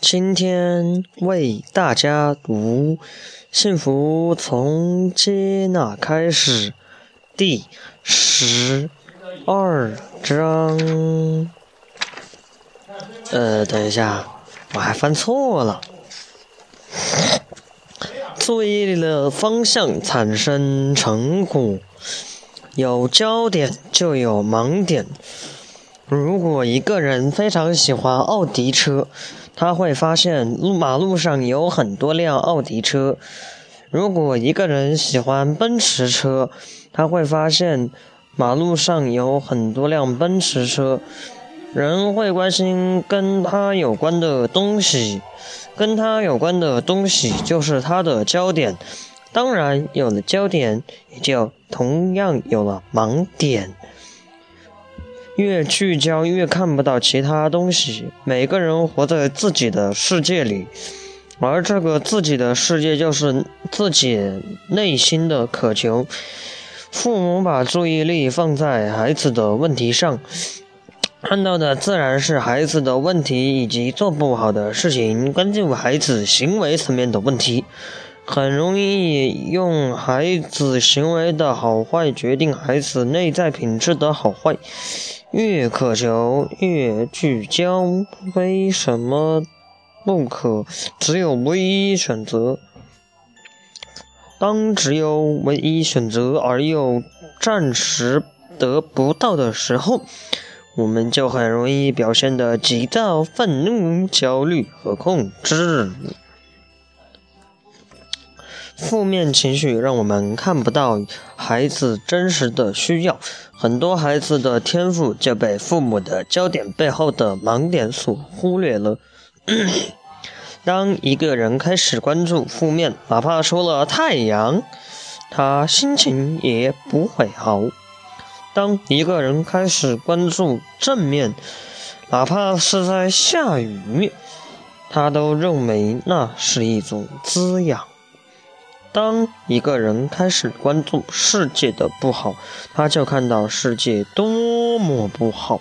今天为大家读《幸福从接纳开始》第十二章。呃，等一下，我还翻错了。注意力的方向产生成果，有焦点就有盲点。如果一个人非常喜欢奥迪车，他会发现路马路上有很多辆奥迪车；如果一个人喜欢奔驰车，他会发现马路上有很多辆奔驰车。人会关心跟他有关的东西，跟他有关的东西就是他的焦点。当然，有了焦点，也就同样有了盲点。越聚焦越看不到其他东西。每个人活在自己的世界里，而这个自己的世界就是自己内心的渴求。父母把注意力放在孩子的问题上，看到的自然是孩子的问题以及做不好的事情，关注孩子行为层面的问题。很容易用孩子行为的好坏决定孩子内在品质的好坏。越渴求越聚焦，为什么不可只有唯一选择？当只有唯一选择而又暂时得不到的时候，我们就很容易表现得急躁、愤怒、焦虑和控制。负面情绪让我们看不到孩子真实的需要，很多孩子的天赋就被父母的焦点背后的盲点所忽略了。当一个人开始关注负面，哪怕出了太阳，他心情也不会好；当一个人开始关注正面，哪怕是在下雨，他都认为那是一种滋养。当一个人开始关注世界的不好，他就看到世界多么不好；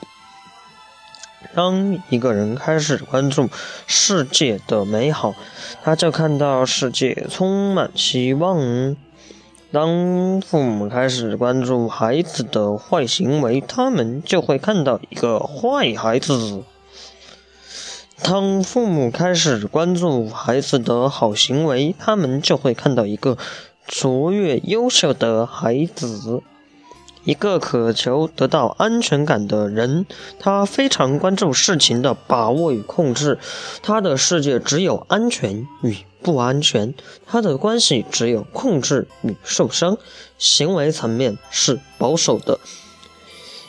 当一个人开始关注世界的美好，他就看到世界充满希望。当父母开始关注孩子的坏行为，他们就会看到一个坏孩子。当父母开始关注孩子的好行为，他们就会看到一个卓越优秀的孩子。一个渴求得到安全感的人，他非常关注事情的把握与控制。他的世界只有安全与不安全，他的关系只有控制与受伤。行为层面是保守的。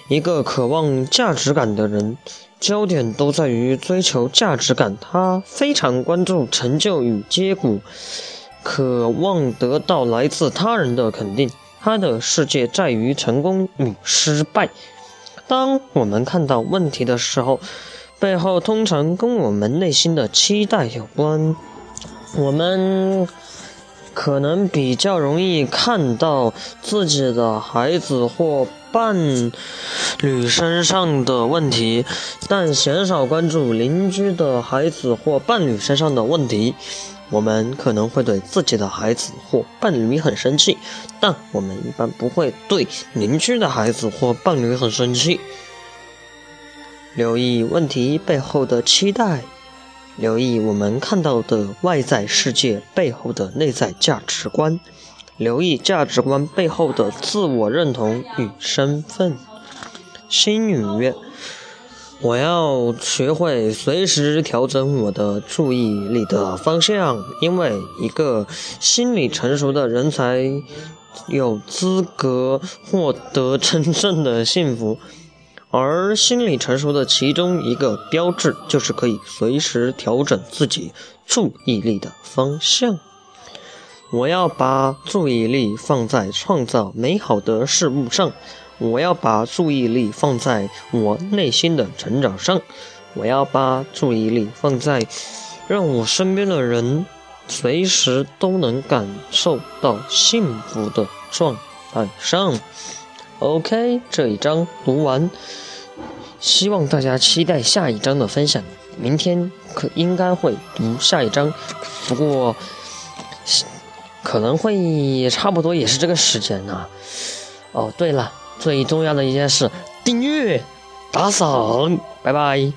一个渴望价值感的人。焦点都在于追求价值感，他非常关注成就与结果，渴望得到来自他人的肯定。他的世界在于成功与失败。当我们看到问题的时候，背后通常跟我们内心的期待有关。我们。可能比较容易看到自己的孩子或伴侣身上的问题，但鲜少关注邻居的孩子或伴侣身上的问题。我们可能会对自己的孩子或伴侣很生气，但我们一般不会对邻居的孩子或伴侣很生气。留意问题背后的期待。留意我们看到的外在世界背后的内在价值观，留意价值观背后的自我认同与身份。心语，我要学会随时调整我的注意力的方向，因为一个心理成熟的人才有资格获得真正的幸福。而心理成熟的其中一个标志，就是可以随时调整自己注意力的方向。我要把注意力放在创造美好的事物上，我要把注意力放在我内心的成长上，我要把注意力放在让我身边的人随时都能感受到幸福的状态上。OK，这一章读完，希望大家期待下一章的分享。明天可应该会读下一章，不过可能会差不多也是这个时间呢。哦，对了，最重要的一件事，订阅、打赏，拜拜。